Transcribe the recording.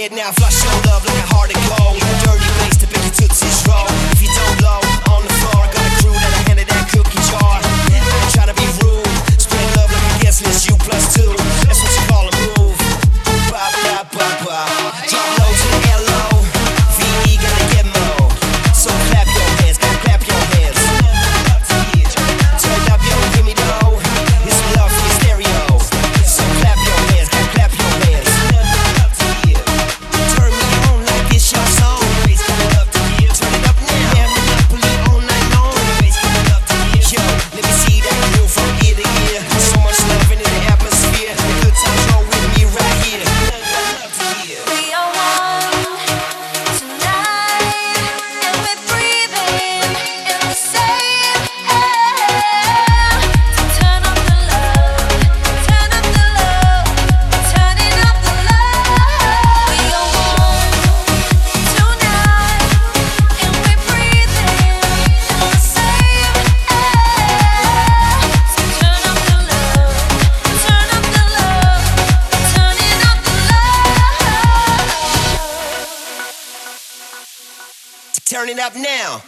Turn it up now.